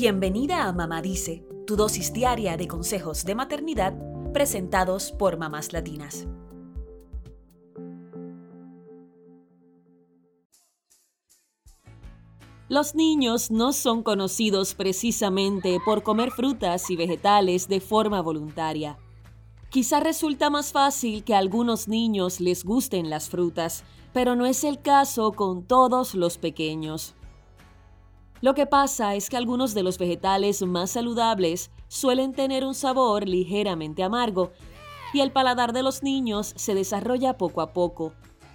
Bienvenida a Mamá Dice, tu dosis diaria de consejos de maternidad presentados por mamás latinas. Los niños no son conocidos precisamente por comer frutas y vegetales de forma voluntaria. Quizá resulta más fácil que a algunos niños les gusten las frutas, pero no es el caso con todos los pequeños. Lo que pasa es que algunos de los vegetales más saludables suelen tener un sabor ligeramente amargo y el paladar de los niños se desarrolla poco a poco.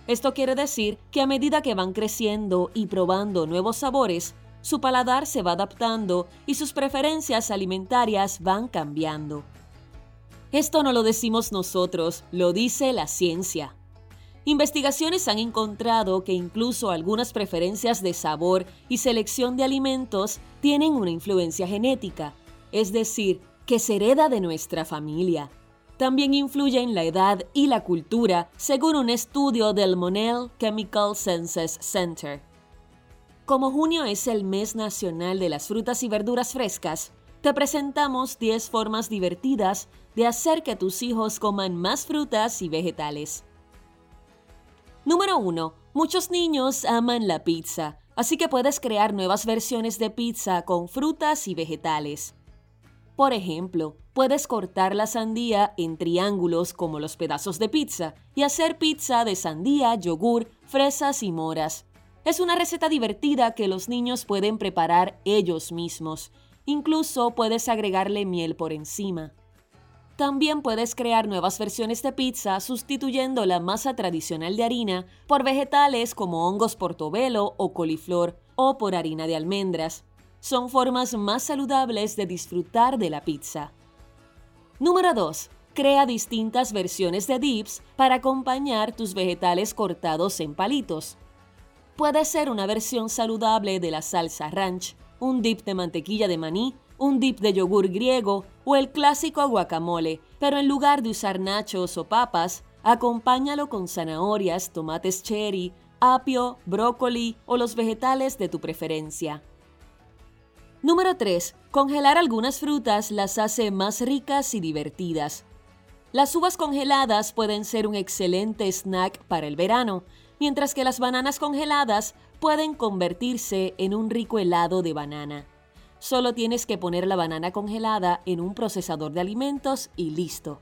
Esto quiere decir que a medida que van creciendo y probando nuevos sabores, su paladar se va adaptando y sus preferencias alimentarias van cambiando. Esto no lo decimos nosotros, lo dice la ciencia. Investigaciones han encontrado que incluso algunas preferencias de sabor y selección de alimentos tienen una influencia genética, es decir, que se hereda de nuestra familia. También influye en la edad y la cultura, según un estudio del Monell Chemical Senses Center. Como junio es el mes nacional de las frutas y verduras frescas, te presentamos 10 formas divertidas de hacer que tus hijos coman más frutas y vegetales. Número 1. Muchos niños aman la pizza, así que puedes crear nuevas versiones de pizza con frutas y vegetales. Por ejemplo, puedes cortar la sandía en triángulos como los pedazos de pizza y hacer pizza de sandía, yogur, fresas y moras. Es una receta divertida que los niños pueden preparar ellos mismos Incluso puedes agregarle miel por encima. También puedes crear nuevas versiones de pizza sustituyendo la masa tradicional de harina por vegetales como hongos portobelo o coliflor o por harina de almendras. Son formas más saludables de disfrutar de la pizza. Número 2. Crea distintas versiones de dips para acompañar tus vegetales cortados en palitos. Puede ser una versión saludable de la salsa ranch, un dip de mantequilla de maní, un dip de yogur griego o el clásico guacamole, pero en lugar de usar nachos o papas, acompáñalo con zanahorias, tomates cherry, apio, brócoli o los vegetales de tu preferencia. Número 3. Congelar algunas frutas las hace más ricas y divertidas. Las uvas congeladas pueden ser un excelente snack para el verano, mientras que las bananas congeladas pueden convertirse en un rico helado de banana. Solo tienes que poner la banana congelada en un procesador de alimentos y listo.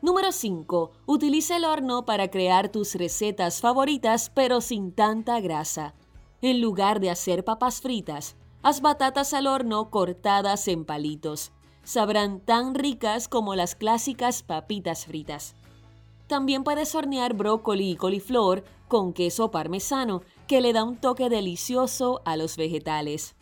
Número 5. Utiliza el horno para crear tus recetas favoritas pero sin tanta grasa. En lugar de hacer papas fritas, haz batatas al horno cortadas en palitos. Sabrán tan ricas como las clásicas papitas fritas. También puedes hornear brócoli y coliflor con queso parmesano, que le da un toque delicioso a los vegetales.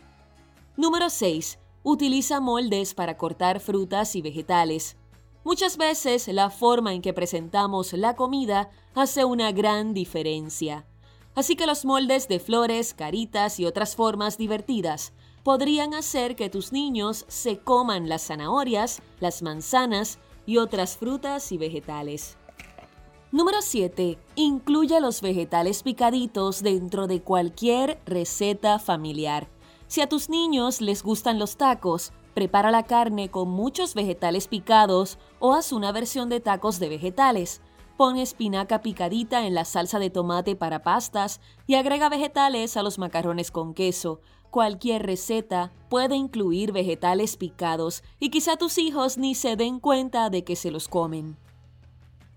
Número 6. Utiliza moldes para cortar frutas y vegetales. Muchas veces la forma en que presentamos la comida hace una gran diferencia. Así que los moldes de flores, caritas y otras formas divertidas podrían hacer que tus niños se coman las zanahorias, las manzanas y otras frutas y vegetales. Número 7. Incluye los vegetales picaditos dentro de cualquier receta familiar. Si a tus niños les gustan los tacos, prepara la carne con muchos vegetales picados o haz una versión de tacos de vegetales. Pon espinaca picadita en la salsa de tomate para pastas y agrega vegetales a los macarrones con queso. Cualquier receta puede incluir vegetales picados y quizá tus hijos ni se den cuenta de que se los comen.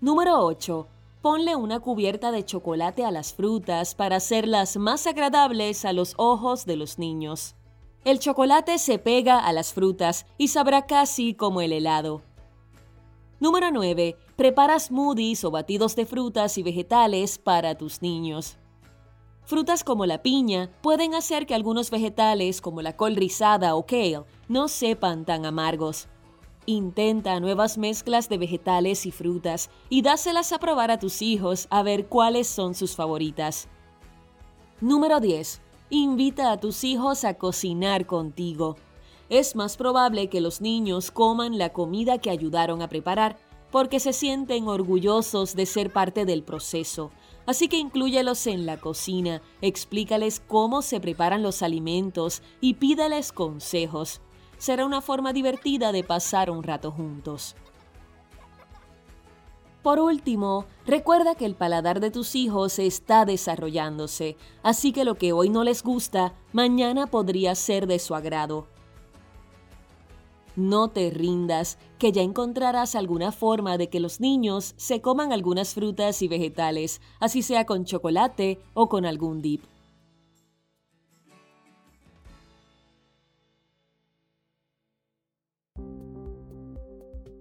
Número 8. Ponle una cubierta de chocolate a las frutas para hacerlas más agradables a los ojos de los niños. El chocolate se pega a las frutas y sabrá casi como el helado. Número 9. Prepara smoothies o batidos de frutas y vegetales para tus niños. Frutas como la piña pueden hacer que algunos vegetales como la col rizada o kale no sepan tan amargos. Intenta nuevas mezclas de vegetales y frutas y dáselas a probar a tus hijos a ver cuáles son sus favoritas. Número 10. Invita a tus hijos a cocinar contigo. Es más probable que los niños coman la comida que ayudaron a preparar porque se sienten orgullosos de ser parte del proceso. Así que inclúyelos en la cocina, explícales cómo se preparan los alimentos y pídales consejos. Será una forma divertida de pasar un rato juntos. Por último, recuerda que el paladar de tus hijos está desarrollándose, así que lo que hoy no les gusta, mañana podría ser de su agrado. No te rindas, que ya encontrarás alguna forma de que los niños se coman algunas frutas y vegetales, así sea con chocolate o con algún dip.